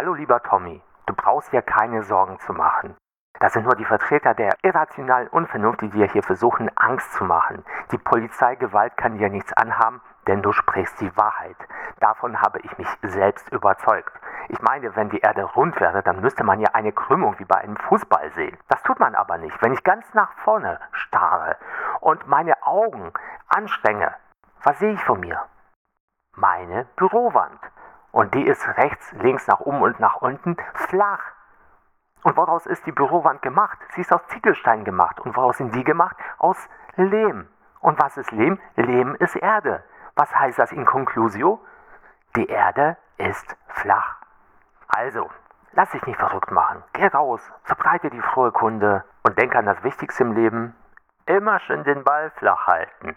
Hallo lieber Tommy, du brauchst dir keine Sorgen zu machen. Das sind nur die Vertreter der irrationalen Unvernunft, die dir hier versuchen, Angst zu machen. Die Polizeigewalt kann dir nichts anhaben, denn du sprichst die Wahrheit. Davon habe ich mich selbst überzeugt. Ich meine, wenn die Erde rund wäre, dann müsste man ja eine Krümmung wie bei einem Fußball sehen. Das tut man aber nicht. Wenn ich ganz nach vorne starre und meine Augen anstrenge, was sehe ich von mir? Meine Bürowand. Und die ist rechts, links, nach oben und nach unten flach. Und woraus ist die Bürowand gemacht? Sie ist aus Ziegelstein gemacht. Und woraus sind die gemacht? Aus Lehm. Und was ist Lehm? Lehm ist Erde. Was heißt das in Conclusio? Die Erde ist flach. Also, lass dich nicht verrückt machen. Geh raus, verbreite die frohe Kunde und denk an das Wichtigste im Leben. Immer schön den Ball flach halten.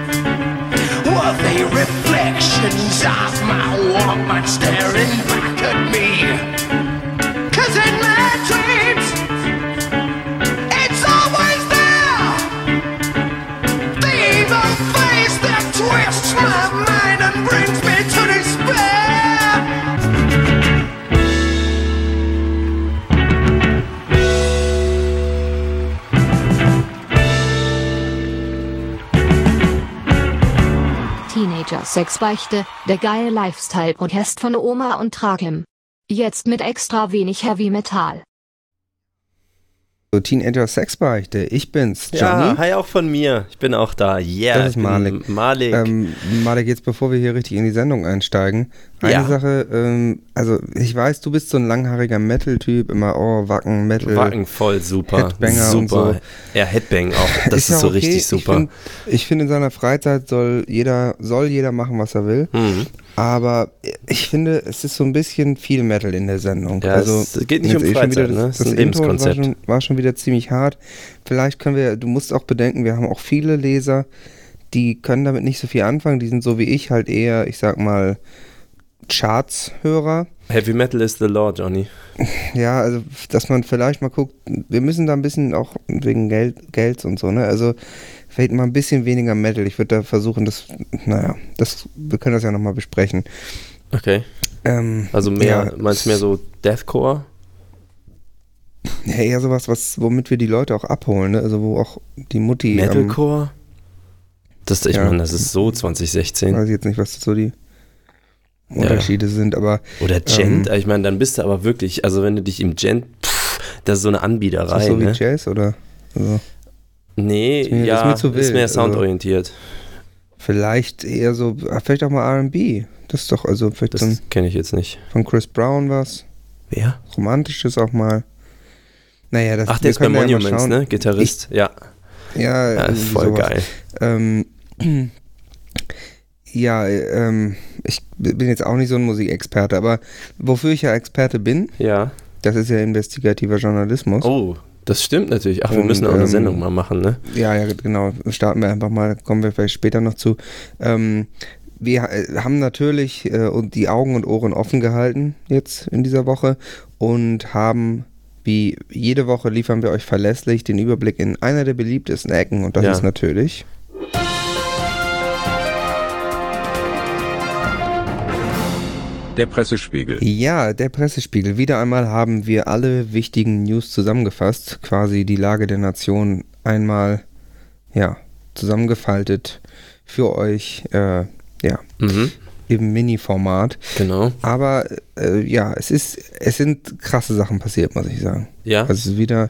They reflections of my Walkman staring back at me? Cause in my Sexbeichte, der geile Lifestyle-Podcast von Oma und Trakim. Jetzt mit extra wenig Heavy Metal. So, Teenager Sexbeichte. Ich bin's, Johnny. Ja, hi auch von mir. Ich bin auch da. Yeah, Das ist Malik. Malik. Ähm, Malek, jetzt bevor wir hier richtig in die Sendung einsteigen, eine Ja. Sache, ähm, also ich weiß, du bist so ein langhaariger Metal-Typ, immer, oh, Wacken, Metal. Wacken voll super. Headbanger super. und so. Ja, Headbang auch. Das ist, ja so okay. richtig super. Ich finde, find, in seiner Freizeit soll jeder, soll jeder machen, was er will. Mhm. Aber ich finde, es ist so ein bisschen viel Metal in der Sendung. Ja, also, es geht nicht um eh Freizeit, wieder ne? Das, Es ist das ein Intro war Lebenskonzept. schon, war schon wieder ziemlich hart. Vielleicht können wir, du musst auch bedenken, wir haben auch viele Leser, die können damit nicht so viel anfangen. Die sind so wie ich halt eher, ich sag mal, Charts-Hörer. Heavy Metal is the law, Johnny. Ja, also, dass man vielleicht mal guckt, wir müssen da ein bisschen auch wegen Geld, Gelds und so, ne? Also, vielleicht mal ein bisschen weniger Metal. Ich würde da versuchen, das, naja, das, wir können das ja nochmal besprechen. Okay. Ähm, Also mehr, ja, meinst du mehr so Deathcore? Ja, eher sowas, was, womit wir die Leute auch abholen, ne? Also, wo auch die Mutti. ähm, Metalcore? Das, ich ja. meine, das ist so weiß 2016. ich jetzt nicht, was so die Unterschiede sind, aber Oder Gent, Ähm. ich meine, dann bist du aber wirklich, also wenn du dich im Gent, pff, das ist so eine ist Anbiederei, das so wie ne? Jazz oder? Also, Nee, Ist mir- ja, ist mir zu wild, mehr also- soundorientiert. vielleicht eher so, ah, vielleicht auch mal RB. Das ist doch, also, vielleicht Das kenne ich jetzt nicht. von Chris Brown was. Wer? Romantisches auch mal. Naja, das Ach, der ist bei ja Monuments, schauen. ne? Gitarrist, ja. Ja, ja irgendwie voll sowas. geil. Ähm, ja, ähm, ich bin jetzt auch nicht so ein Musikexperte, aber wofür ich ja Experte bin, Ja. das ist ja investigativer Journalismus. Oh, das stimmt natürlich. Ach, wir Und, müssen auch eine ähm, Sendung mal machen, ne? Ja, ja, genau. Starten wir einfach mal, kommen wir vielleicht später noch zu. Ähm, wir äh, haben natürlich äh, die Augen und Ohren offen gehalten jetzt in dieser Woche und haben, wie jede Woche, liefern wir euch verlässlich den Überblick in einer der beliebtesten Ecken und das Ja. ist natürlich. Der Pressespiegel. Ja, der Pressespiegel. Wieder einmal haben wir alle wichtigen News zusammengefasst, quasi die Lage der Nation einmal, ja, zusammengefaltet für euch, äh, ja, Mhm, im Mini-Format. genau. Aber äh, ja, es ist, es sind krasse Sachen passiert, muss ich sagen. Ja, Also wieder,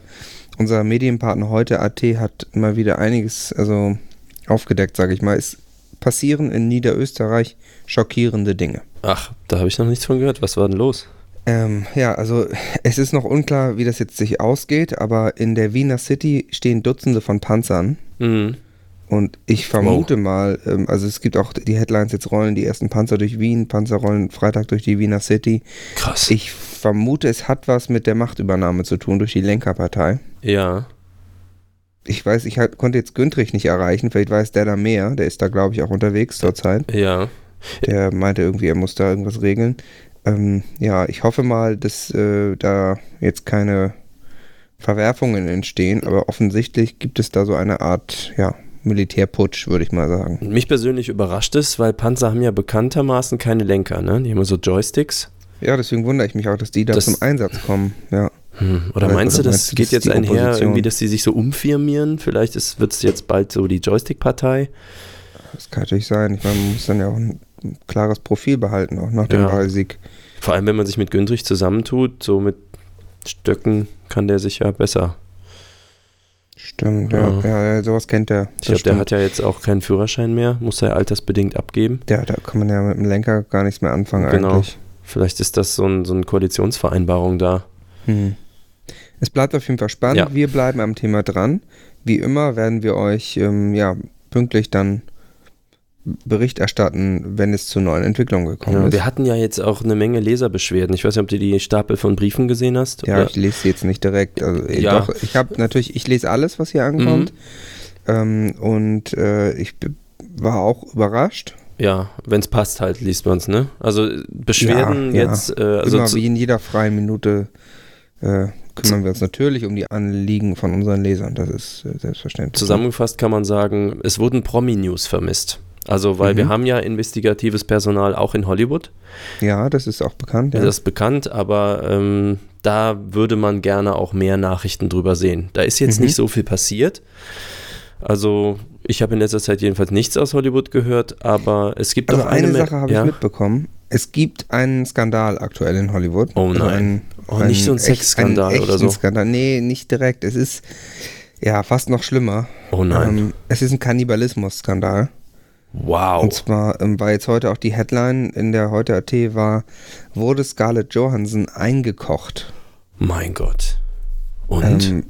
unser Medienpartner heute, AT, hat mal wieder einiges, also aufgedeckt, sage ich mal. Es passieren in Niederösterreich schockierende Dinge. Ach, da habe ich noch nichts von gehört. Was war denn los? Ähm, ja, also es ist noch unklar, wie das jetzt sich ausgeht, aber in der Wiener City stehen Dutzende von Panzern Mhm. Und ich vermute mal, ähm, also es gibt auch die Headlines, jetzt rollen die ersten Panzer durch Wien, Panzer rollen Freitag durch die Wiener City. Krass. Ich vermute, es hat was mit der Machtübernahme zu tun durch die Lenkerpartei. ja. Ich weiß, ich halt, konnte jetzt Güntrich nicht erreichen, vielleicht weiß der da mehr. Der ist da, glaube ich, auch unterwegs zurzeit. Ja. Der meinte irgendwie, er muss da irgendwas regeln. Ähm, ja, ich hoffe mal, dass äh, da jetzt keine Verwerfungen entstehen, aber offensichtlich gibt es da so eine Art, ja, Militärputsch, würde ich mal sagen. Mich persönlich überrascht es, weil Panzer haben ja bekanntermaßen keine Lenker, ne? Die haben immer so Joysticks. Ja, deswegen wundere ich mich auch, dass die da Das- zum Einsatz kommen. Ja. Hm. Oder Oder- meinst du, oder das meinst du, geht das jetzt einher, irgendwie, dass die sich so umfirmieren? Vielleicht wird es jetzt bald so die Joystick-Partei. Das kann natürlich sein. Ich meine, man muss dann ja auch ein klares Profil behalten, auch nach dem Ja. Wahlsieg. Vor allem, wenn man sich mit Güntrich zusammentut, so mit Stöcken kann der sich ja besser. Stimmt, ja. Ja. Ja, ja sowas kennt er. Ich glaube, der hat ja jetzt auch keinen Führerschein mehr, muss er altersbedingt abgeben. Ja, da kann man ja mit dem Lenker gar nichts mehr anfangen Genau. eigentlich. Vielleicht ist das so, ein, so eine Koalitionsvereinbarung da. Hm. Es bleibt auf jeden Fall spannend. Ja. Wir bleiben am Thema dran. Wie immer werden wir euch ähm, ja, pünktlich dann Bericht erstatten, wenn es zu neuen Entwicklungen gekommen Ja, ist. wir hatten ja jetzt auch eine Menge Leserbeschwerden. Ich weiß nicht, ob du die Stapel von Briefen gesehen hast. Ja, oder? ich lese sie jetzt nicht direkt. Also, äh, Ja. Mhm. Doch, ich habe natürlich, ich lese alles, was hier ankommt. Ähm, und äh, ich war auch überrascht. ja wenn es passt halt, liest man es, ne? Also äh, Beschwerden Ja, ja. jetzt, äh, also Immer wie in jeder freien Minute äh, kümmern wir uns natürlich um die Anliegen von unseren Lesern. Das ist äh, selbstverständlich. zusammengefasst kann man sagen, es wurden Promi-News vermisst. Also, weil Mhm. wir haben ja investigatives Personal auch in Hollywood. Ja, das ist auch bekannt. Ja. Das ist bekannt, aber ähm, da würde man gerne auch mehr Nachrichten drüber sehen. Da ist jetzt Mhm. nicht so viel passiert. Also, ich habe in letzter Zeit jedenfalls nichts aus Hollywood gehört, aber es gibt Also doch eine Me- Sache habe ja? ich mitbekommen. Es gibt einen Skandal aktuell in Hollywood. Oh Also nein. einen- Oh, nicht so ein Sexskandal einen oder so. Skandal. Nee, nicht direkt. Es ist ja fast noch schlimmer. Oh nein. Ähm, es ist ein Kannibalismus-Skandal. Wow. Und zwar ähm, war jetzt heute auch die Headline in der Heute.at war, wurde Scarlett Johansson eingekocht. mein Gott. Und? Ähm,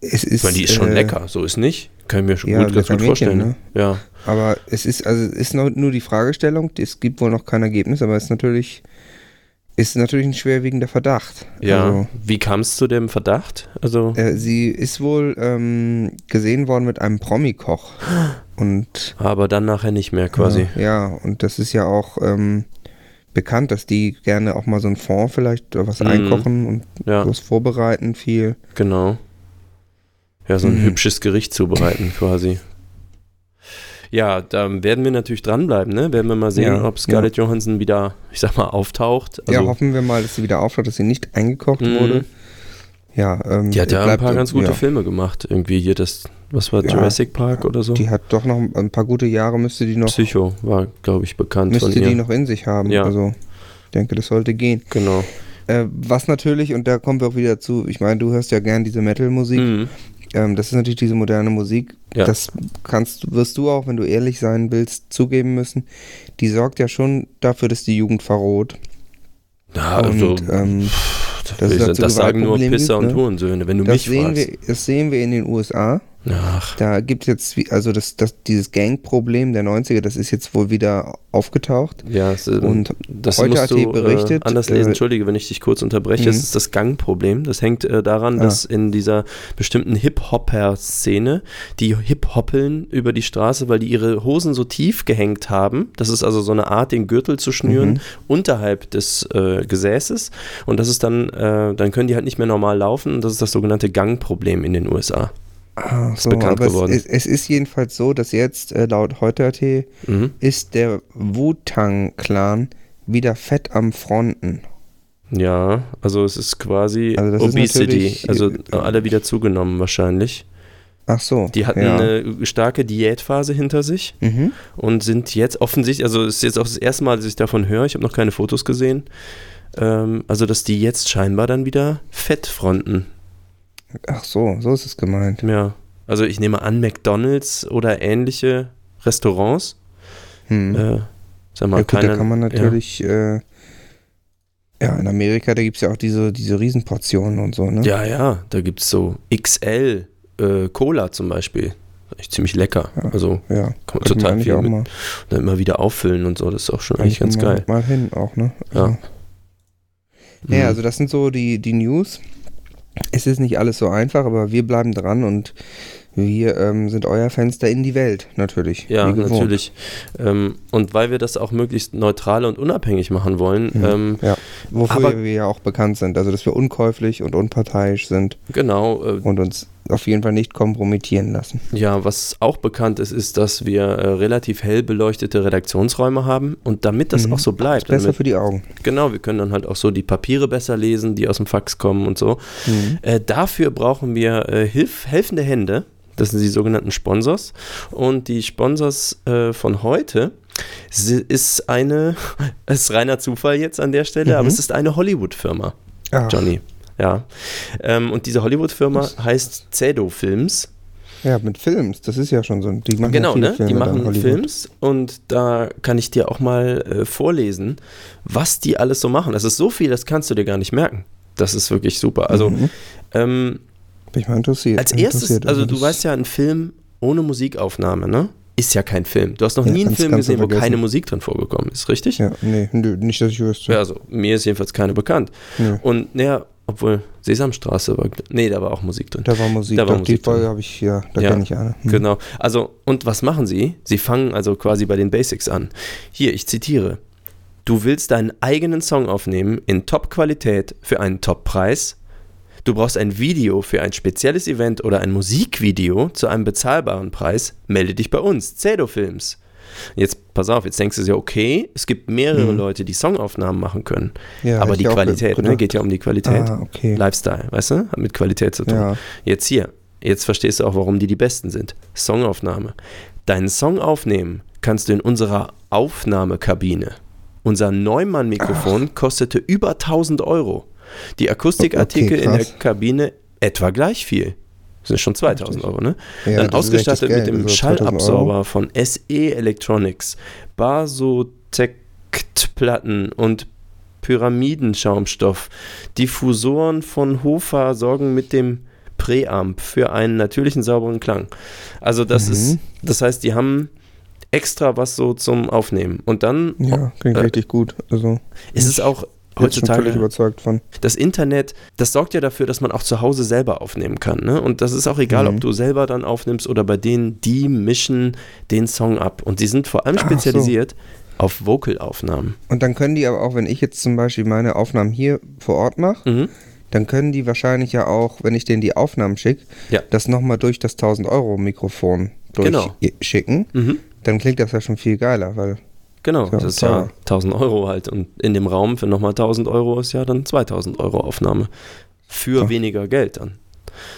es ist, ich meine, die ist schon äh, lecker, so ist nicht. Kann ich mir schon ja, gut, ganz gut Mädchen, vorstellen. ne? Ja. Aber es ist, also ist nur die Fragestellung, es gibt wohl noch kein Ergebnis, aber es ist natürlich, ist natürlich ein schwerwiegender Verdacht. Ja. Also, Wie kam es zu dem Verdacht? Also, äh, sie ist wohl ähm, gesehen worden mit einem Promi-Koch. Und aber dann nachher nicht mehr quasi. Ja, ja, und das ist ja auch ähm, bekannt, dass die gerne auch mal so einen Fond vielleicht oder was Mhm. einkochen und Ja, was vorbereiten viel. genau. Ja, so ein Mhm. hübsches Gericht zubereiten quasi. Ja, da werden wir natürlich dranbleiben, ne? Werden wir mal sehen, Ja, ob Scarlett Johansson wieder, ich sag mal, auftaucht. ja, Also, hoffen wir mal, dass sie wieder aufschaut, dass sie nicht eingekocht Mhm. wurde. Ja, ähm, die hat ja ein paar ganz gute ja, Filme gemacht. Irgendwie hier das, was war Ja. Jurassic Park oder so? Die hat doch noch ein paar gute Jahre, müsste die noch, Psycho war, glaube ich, bekannt müsste die noch in sich haben. Ja. Also ich denke, das sollte gehen. genau. Äh, was natürlich, und da kommen wir auch wieder zu, ich meine, du hörst ja gern diese Metal-Musik. Mhm. Ähm, das ist natürlich diese moderne Musik. Ja. Das kannst, wirst du auch, wenn du ehrlich sein willst, zugeben müssen. Die sorgt ja schon dafür, dass die Jugend verroht. Ja, also, und ähm, das, das, dazu sagen nur Pisser gibt, und ne? Hurensöhne, wenn du das, mich sehen fragst. wir, das sehen wir in den USA. Ach, Da gibt es jetzt, also das, das, dieses Gang-Problem der 90er, das ist jetzt wohl wieder aufgetaucht. ja, es, ähm, Und das heute musst hat du die berichtet, äh, anders äh, lesen. Entschuldige, wenn ich dich kurz unterbreche. Mhm. Das ist das Gangproblem. Das hängt äh, daran, Ah. dass in dieser bestimmten Hip-Hopper-Szene die Hip-Hoppeln über die Straße, weil die ihre Hosen so tief gehängt haben. Das ist also so eine Art, den Gürtel zu schnüren Mhm. unterhalb des äh, Gesäßes. Und das ist dann, äh, dann können die halt nicht mehr normal laufen. Und das ist das sogenannte Gangproblem in den USA. Ah, so, bekannt geworden. Es, es, ist jedenfalls so, dass jetzt äh, laut heute.at Mhm. ist der Wu-Tang-Clan wieder fett am Fronten. Ja, also es ist quasi Also ist Obesity. natürlich, also äh, alle wieder zugenommen wahrscheinlich. Ach so. Die hatten ja. eine starke Diätphase hinter sich Mhm. und sind jetzt offensichtlich, also es ist jetzt auch das erste Mal, dass ich davon höre, ich habe noch keine Fotos gesehen, ähm, also dass die jetzt scheinbar dann wieder Fett fronten. Ach so, so ist es gemeint. Ja, also ich nehme an, McDonalds oder ähnliche Restaurants, Hm. äh, sag mal, ja, gut, keiner, da kann man natürlich, äh, ja, in Amerika, da gibt es ja auch diese, diese Riesenportionen und so, ne? Ja, ja, ja da gibt es so XL äh, Cola zum Beispiel. Echt ziemlich lecker. Also Ja, kann man total viel auch mit, dann immer wieder auffüllen und so. Das ist auch schon eigentlich ganz mal, geil. Mal hin auch, ne? Ja. Ja, Mhm. also das sind so die, die News. Es ist nicht alles so einfach, aber wir bleiben dran und wir ähm, sind euer Fenster in die Welt, natürlich. Ja, natürlich. Ähm, und weil wir das auch möglichst neutral und unabhängig machen wollen, Mhm. ähm, Ja, wofür wir ja auch bekannt sind. Also, dass wir unkäuflich und unparteiisch sind genau, äh, und uns auf jeden Fall nicht kompromittieren lassen. ja, was auch bekannt ist, ist, dass wir äh, relativ hell beleuchtete Redaktionsräume haben und damit das Mhm. auch so bleibt, Besser damit, für die Augen. genau, wir können dann halt auch so die Papiere besser lesen, die aus dem Fax kommen und so. Mhm. Äh, dafür brauchen wir äh, Hilf helfende Hände. Das sind die sogenannten Sponsors. Und die Sponsors äh, von heute ist eine, es ist reiner Zufall jetzt an der Stelle, Mhm. aber es ist eine Hollywood-Firma, Johnny. Ja. Ähm, und diese Hollywood-Firma heißt Cedo Films. Ja, mit Films, das ist ja schon so. Die machen Genau, ja ne? Filme Die machen. Films und da kann ich dir auch mal äh, vorlesen, was die alles so machen. Das ist so viel, das kannst du dir gar nicht merken. Das ist wirklich super. Also, Mhm. ähm, Bin ich mal interessiert. Als erstes, interessiert, also du das- weißt ja, ein Film ohne Musikaufnahme, ne? Ist ja kein Film. Du hast noch Ja, nie einen Film du gesehen, wo vergessen. keine Musik drin vorgekommen ist, richtig? Ja, nee, nicht, dass ich wüsste. Ja, also mir ist jedenfalls keine bekannt. Nö. Und naja, obwohl Sesamstraße war, nee, da war auch Musik drin. Da war Musik. Da war die Musik drin. Folge habe ich, ja, da Ja, kenne ich eine. Hm. Genau. Also, und was machen sie? Sie fangen also quasi bei den Basics an. Hier, ich zitiere. Du willst deinen eigenen Song aufnehmen in Top-Qualität für einen Top-Preis. Du brauchst ein Video für ein spezielles Event oder ein Musikvideo zu einem bezahlbaren Preis. Melde dich bei uns, Cedo Films. Jetzt pass auf, jetzt denkst du dir, okay, es gibt mehrere Mhm. Leute, die Songaufnahmen machen können. Ja, aber die Qualität, ne, geht ja um die Qualität. Ah, okay. Lifestyle, weißt du? Hat mit Qualität zu tun. Ja. Jetzt hier, jetzt verstehst du auch, warum die die Besten sind. Songaufnahme. Deinen Song aufnehmen kannst du in unserer Aufnahmekabine. Unser Neumann-Mikrofon kostete über 1000 Euro. Die Akustikartikel Okay, in der. Kabine etwa gleich viel. Das sind schon 2000 Euro, ne? Ja, Dann ausgestattet mit dem also 2000 Schallabsorber von SE Electronics, Basotect-Platten und Pyramidenschaumstoff. Diffusoren von Hofer sorgen mit dem Präamp für einen natürlichen sauberen Klang. Also das Mhm. ist, das heißt, die haben extra was so zum Aufnehmen. Und dann Ja, klingt Äh, richtig gut. Also, ist es auch schon völlig heutzutage überzeugt von. das Internet, das sorgt ja dafür, dass man auch zu Hause selber aufnehmen kann. Ne? Und das ist auch egal, Mhm. ob du selber dann aufnimmst oder bei denen, die mischen den Song ab. Und die sind vor allem Ach so. spezialisiert auf Vocalaufnahmen. Und dann können die aber auch, wenn ich jetzt zum Beispiel meine Aufnahmen hier vor Ort mache, Mhm. dann können die wahrscheinlich ja auch, wenn ich denen die Aufnahmen schicke, Ja. das nochmal durch das 1000-Euro-Mikrofon Genau. durchschicken. Mhm. Dann klingt das ja schon viel geiler, weil Genau, Ja, das ist ja teuer. 1000 Euro halt. Und in dem Raum für nochmal 1000 Euro ist ja dann 2000 Euro Aufnahme. Für Ja. weniger Geld dann.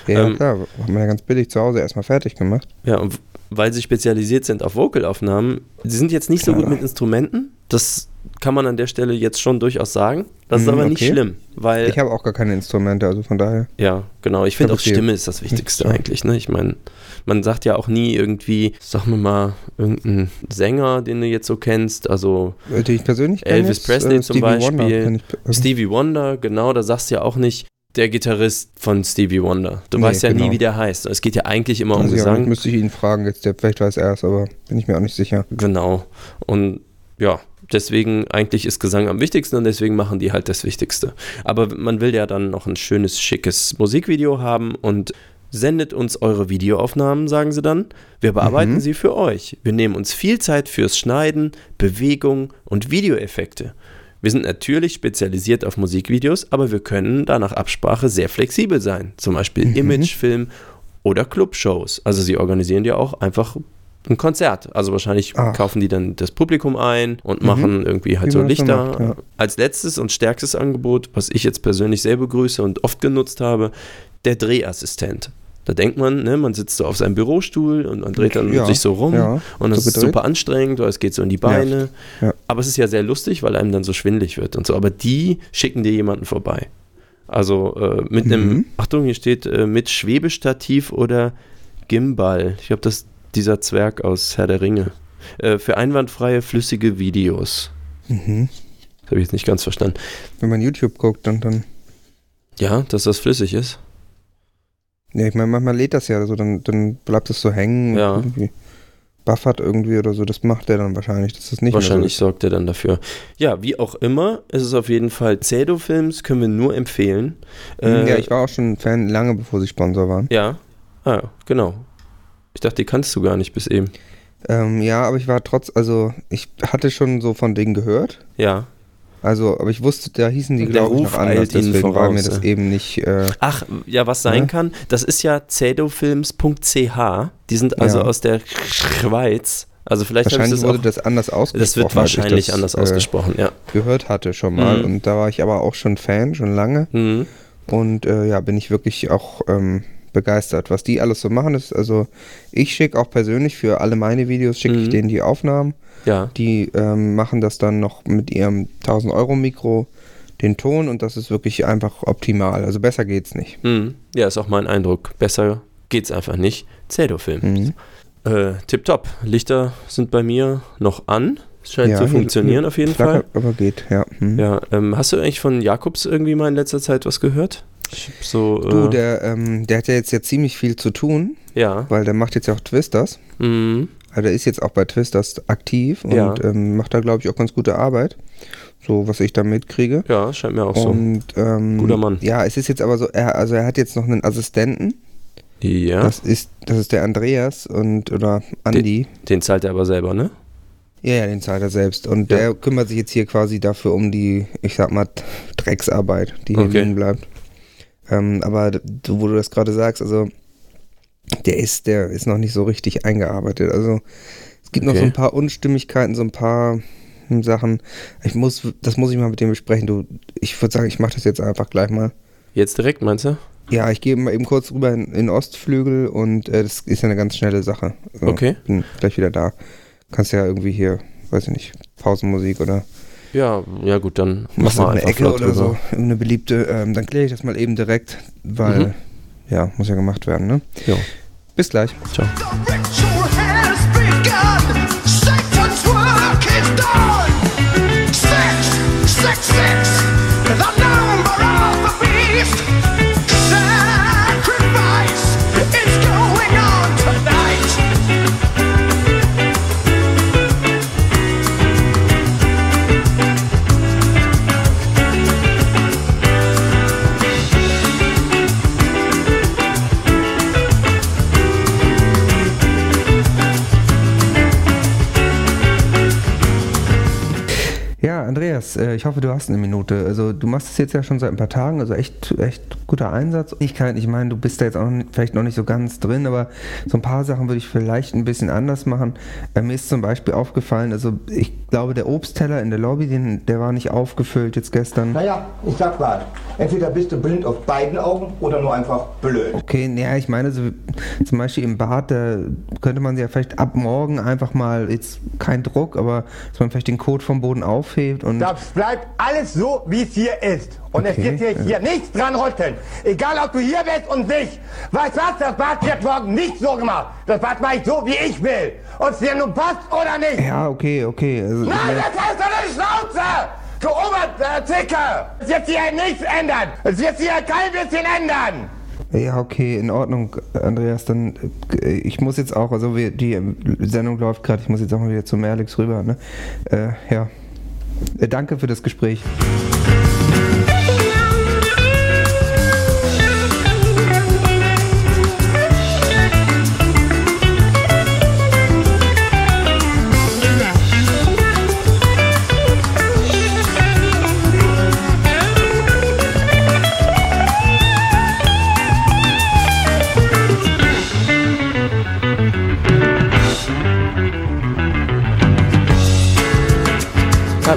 ja, Ähm, klar, haben wir ja ganz billig zu Hause erstmal fertig gemacht. Ja, und weil sie spezialisiert sind auf Vocalaufnahmen, sie sind jetzt nicht so Klar. gut mit Instrumenten. Das kann man an der Stelle jetzt schon durchaus sagen. Das ist Mhm, aber nicht okay. schlimm, weil Ich habe auch gar keine Instrumente, also von daher. Ja, genau. Ich finde auch Stimme ist das Wichtigste eigentlich. Ne? Ich meine, man sagt ja auch nie irgendwie, sag mir mal, irgendein Sänger, den du jetzt so kennst. Also Äh, Die ich persönlich kenne Elvis jetzt, Presley äh, zum Wonder Beispiel, ich, also, Stevie Wonder, genau, da sagst du ja auch nicht der Gitarrist von Stevie Wonder. Du Nee, weißt ja nie, genau. wie der heißt. Es geht ja eigentlich immer um also ja, Gesang. müsste ich ihn fragen, jetzt, der, vielleicht weiß er es, aber bin ich mir auch nicht sicher. Genau. Und ja, deswegen eigentlich ist Gesang am wichtigsten und deswegen machen die halt das Wichtigste. Aber man will ja dann noch ein schönes, schickes Musikvideo haben und sendet uns eure Videoaufnahmen, sagen sie dann. Wir bearbeiten Mhm. sie für euch. Wir nehmen uns viel Zeit fürs Schneiden, Bewegung und Videoeffekte. Wir sind natürlich spezialisiert auf Musikvideos, aber wir können da nach Absprache sehr flexibel sein. Zum Beispiel Mhm. Imagefilm oder Clubshows. Also sie organisieren ja auch einfach ein Konzert. Also wahrscheinlich Ach. kaufen die dann das Publikum ein und Mhm. machen irgendwie halt Wie so Lichter. macht, ja. Als letztes und stärkstes Angebot, was ich jetzt persönlich sehr begrüße und oft genutzt habe, der Drehassistent. Da denkt man, ne, man sitzt so auf seinem Bürostuhl und man dreht dann Ja, sich so rum ja, und das so ist super anstrengend oder es geht so in die Beine. ja. Aber es ist ja sehr lustig, weil einem dann so schwindlig wird und so. Aber die schicken dir jemanden vorbei. Also äh, mit einem, Mhm. Achtung, hier steht äh, mit Schwebestativ oder Gimbal. Ich glaube, das ist dieser Zwerg aus Herr der Ringe. Äh, für einwandfreie, flüssige Videos. Mhm. Das habe ich jetzt nicht ganz verstanden. Wenn man YouTube guckt, dann, dann Ja, dass das flüssig ist. Ja, ich meine, manchmal lädt das ja so, dann, dann bleibt es so hängen Ja. und irgendwie buffert irgendwie oder so. Das macht er dann wahrscheinlich, dass das nicht Wahrscheinlich sorgt er dann dafür. Ja, wie auch immer, ist es auf jeden Fall Cedo-Films, können wir nur empfehlen. so ist. Äh, Ja, ich war auch schon Fan lange bevor sie Sponsor waren. Ja, ah, genau. Ich dachte, die kannst du gar nicht bis eben. Ähm, ja, aber ich war trotz, also ich hatte schon so von denen gehört. Ja. Also, aber ich wusste, da hießen die, glaube ich, noch anders. Deswegen war voraus, mir das ja. eben nicht. Äh, Ach, ja, was sein Ne? kann, das ist ja cedofilms.ch. Die sind also Ja. aus der Schweiz. Also vielleicht wahrscheinlich das wurde auch. das anders ausgesprochen. Das wird wahrscheinlich das, anders äh, ausgesprochen, ja. Gehört hatte schon mal. Mhm. Und da war ich aber auch schon Fan, schon lange. Mhm. Und äh, ja, bin ich wirklich auch ähm, begeistert, was die alles so machen. Ist, also ich schicke auch persönlich für alle meine Videos, schicke ich Mhm. denen die Aufnahmen. Ja. Die ähm, machen das dann noch mit ihrem 1000 Euro Mikro, den Ton und das ist wirklich einfach optimal. Also besser geht's nicht. Mhm. Ja, ist auch mein Eindruck. Besser geht's einfach nicht. Cedo-Film. Mhm. Äh, tipptopp. Lichter sind bei mir noch an. Es scheint Ja, zu funktionieren auf jeden Fall. Aber geht, ja. Mhm. Ja, ähm, hast du eigentlich von Jakobs irgendwie mal in letzter Zeit was gehört? Hab so, Du, äh, der, ähm, der hat ja jetzt ja ziemlich viel zu tun, ja. weil der macht jetzt ja auch Twisters. Mhm. Also der ist jetzt auch bei Twisters aktiv und Ja. ähm, macht da, glaube ich, auch ganz gute Arbeit. So, was ich da mitkriege. Ja, scheint mir auch so. Und ähm, Guter Mann. Ja, es ist jetzt aber so, er, also er hat jetzt noch einen Assistenten. Ja, Das ist, das ist der Andreas und oder Andi. den zahlt er aber selber, ne? Ja, ja, den zahlt er selbst. Und Ja. der kümmert sich jetzt hier quasi dafür um die, ich sag mal, Drecksarbeit, die hier Okay. liegen bleibt. Ähm, aber wo du das gerade sagst, also der ist, der ist noch nicht so richtig eingearbeitet. Also es gibt noch Okay. so ein paar Unstimmigkeiten, so ein paar hm, Sachen. Ich muss, das muss ich mal mit dem besprechen. Du, ich würde sagen, ich mache das jetzt einfach gleich mal. Jetzt direkt, meinst du? Ja, ich gehe mal eben kurz rüber in, in Ostflügel und äh, das ist ja eine ganz schnelle Sache. Also, Okay. Bin gleich wieder da. Kannst ja irgendwie hier, weiß ich nicht, Pausenmusik oder Ja, ja gut, dann mach machst du mal eine Ecke oder drüber. so, irgendeine beliebte. Ähm, dann kläre ich das mal eben direkt, weil, Mhm. ja, muss ja gemacht werden, ne? Ja, Bis gleich. ciao. Ja, Andreas, äh, ich hoffe, du hast eine Minute. Also du machst es jetzt ja schon seit ein paar Tagen, also echt, echt guter Einsatz. Ich kann, ich meine, du bist da jetzt auch vielleicht noch nicht so ganz drin, aber so ein paar Sachen würde ich vielleicht ein bisschen anders machen. Äh, mir ist zum Beispiel aufgefallen, also ich glaube, der Obstteller in der Lobby, den, der war nicht aufgefüllt jetzt gestern. Naja, ich sag mal, entweder bist du blind auf beiden Augen oder nur einfach blöd. Okay, naja, ich meine, so, zum Beispiel im Bad, da könnte man ja vielleicht ab morgen einfach mal, jetzt kein Druck, aber dass man vielleicht den Code vom Boden aufhebt und. Das bleibt alles so, wie es hier ist. Und es Okay, wird hier, ja. hier nichts dran rütteln. Egal, ob du hier bist und nicht. Weißt was? Das Bad wird morgen nicht so gemacht. Das Bad mache ich so, wie ich will. Ob es dir nun passt oder nicht. Ja, okay, okay. Also, Nein, das heißt doch eine Schnauze! Du Oberzicke! Es wird sich hier nichts ändern. Es wird sich hier kein bisschen ändern. Ja, okay, in Ordnung, Andreas. Dann, äh, ich muss jetzt auch, also wir, die Sendung läuft gerade, ich muss jetzt auch mal wieder zum Alex rüber. Ne? Äh, ja. Danke für das Gespräch.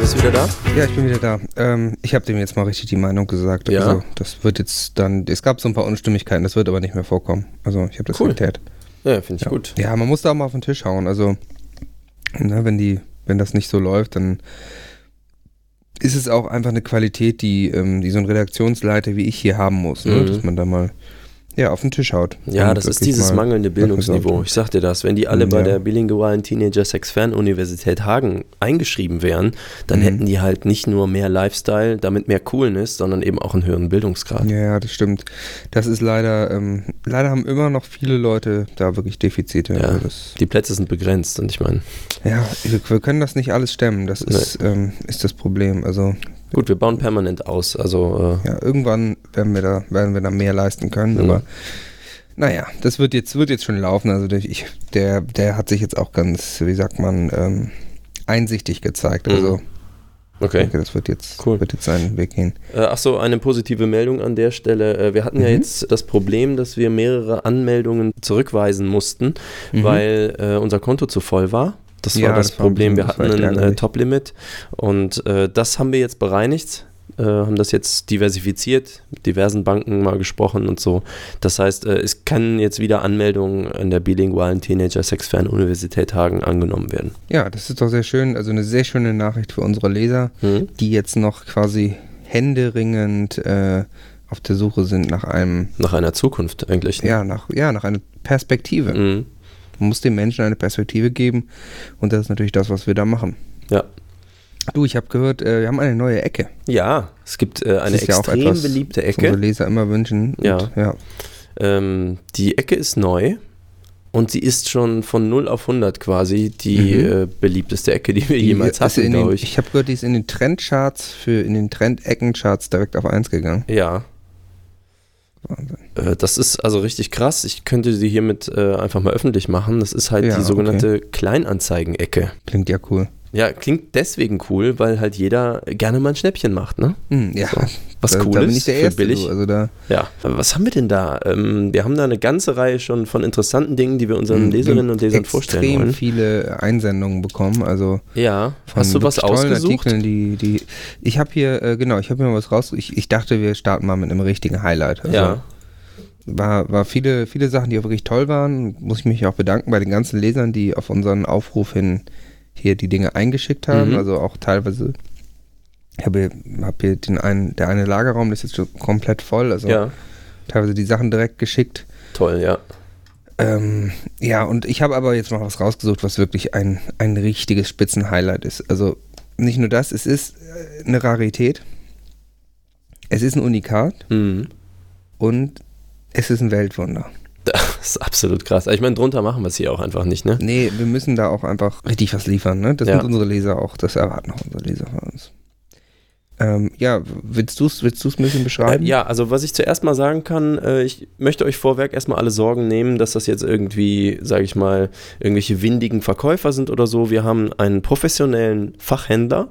Bist du wieder da? Ja, ich bin wieder da. Ähm, ich habe dem jetzt mal richtig die Meinung gesagt. Ja? Also, das wird jetzt dann, es gab so ein paar Unstimmigkeiten, das wird aber nicht mehr vorkommen. Also, ich habe das Cool. geklärt. Ja, finde ich Ja. gut. Ja, man muss da auch mal auf den Tisch hauen. Also, ne, wenn die, wenn das nicht so läuft, dann ist es auch einfach eine Qualität, die, ähm, die so ein Redaktionsleiter wie ich hier haben muss, ne? Mhm. dass man da mal ja, auf den Tisch haut. Ja, das ist dieses mal mangelnde Bildungsniveau. Ich sag dir das. Wenn die alle bei Ja. der bilingualen Teenager Sex Fernuniversität Hagen eingeschrieben wären, dann Mhm. hätten die halt nicht nur mehr Lifestyle, damit mehr Coolness, sondern eben auch einen höheren Bildungsgrad. Ja, das stimmt. Das ist leider, ähm, leider haben immer noch viele Leute da wirklich Defizite. Ja. Also Die Plätze sind begrenzt und ich meine, ja, wir, wir können das nicht alles stemmen. Das ist, ähm, ist das Problem. Also gut, wir bauen permanent aus. Also äh, ja, irgendwann werden wir da, werden wir da mehr leisten können. Mhm. Aber naja, das wird jetzt, wird jetzt schon laufen. Also der, ich, der, der hat sich jetzt auch ganz, wie sagt man, ähm, einsichtig gezeigt. Also ich okay. denke, das wird jetzt, Cool. wird jetzt seinen Weg gehen. Äh, ach so, eine positive Meldung an der Stelle. Äh, Wir hatten ja Mhm. jetzt das Problem, dass wir mehrere Anmeldungen zurückweisen mussten, Mhm. weil äh, unser Konto zu voll war. Das Ja, war das, das Problem. Wir hatten ein äh, ärgerlich. Top-Limit und äh, das haben wir jetzt bereinigt. Äh, haben das jetzt diversifiziert, mit diversen Banken mal gesprochen und so. Das heißt, äh, es können jetzt wieder Anmeldungen an der bilingualen Teenager Sex Fern Universität Hagen angenommen werden. Ja, das ist doch sehr schön. Also eine sehr schöne Nachricht für unsere Leser, Mhm. die jetzt noch quasi händeringend äh, auf der Suche sind nach einem, Nach einer Zukunft eigentlich. ne? ja, nach, ja, nach einer Perspektive. Mhm. Man muss den Menschen eine Perspektive geben und das ist natürlich das, was wir da machen. Ja. Du, ich habe gehört, äh, wir haben eine neue Ecke. Ja, es gibt äh, eine ist ja extrem etwas, beliebte was unsere Ecke. Leser immer wünschen. Und, Ja. ja. Ähm, die Ecke ist neu und sie ist schon von 0 auf 100 quasi die Mhm. äh, beliebteste Ecke, die wir Die jemals hatten, glaube ich ich. habe gehört, die ist in den Trendcharts für in den Trend-Ecken-Charts direkt auf 1 gegangen. Ja, Wahnsinn. äh, das ist also richtig krass. Ich könnte sie hiermit äh, einfach mal öffentlich machen. Das ist halt Ja, die sogenannte Kleinanzeigen-Ecke. Klingt ja cool. Ja, klingt deswegen cool, weil halt jeder gerne mal ein Schnäppchen macht, ne? Hm, ja, So, was da, cool da ist für Erste. billig. Du. Also da Ja, aber was haben wir denn da? Ähm, wir haben da eine ganze Reihe schon von interessanten Dingen, die wir unseren hm, Leserinnen und Lesern vorstellen extrem wollen. viele Einsendungen bekommen. Also Ja, hast du was ausgesucht? Artikeln, die, die ich habe hier, äh, genau, ich habe hier mal was raus. Ich, ich dachte, wir starten mal mit einem richtigen Highlight. Also Ja, war, war viele, viele Sachen, die auch wirklich toll waren. Muss ich mich auch bedanken bei den ganzen Lesern, die auf unseren Aufruf hin hier die Dinge eingeschickt haben. Mhm. Also auch teilweise. Ich habe hier, hab hier den einen, der eine Lagerraum, das ist jetzt schon komplett voll. Also ja, teilweise die Sachen direkt geschickt. toll, ja. Ähm, ja, und ich habe aber jetzt mal was rausgesucht, was wirklich ein, ein richtiges Spitzenhighlight ist. Also nicht nur das, es ist äh, eine Rarität. Es ist ein Unikat Mhm. und es ist ein Weltwunder. Das ist absolut krass. Ich meine, drunter machen wir es hier auch einfach nicht, ne? Nee, wir müssen da auch einfach richtig was liefern, ne? Das Ja. sind unsere Leser auch, das erwarten auch unsere Leser von uns. Ähm, ja, willst du es willst du's ein bisschen beschreiben? Äh, ja, also was ich zuerst mal sagen kann, äh, ich möchte euch vorweg erstmal alle Sorgen nehmen, dass das jetzt irgendwie, sage ich mal, irgendwelche windigen Verkäufer sind oder so. Wir haben einen professionellen Fachhändler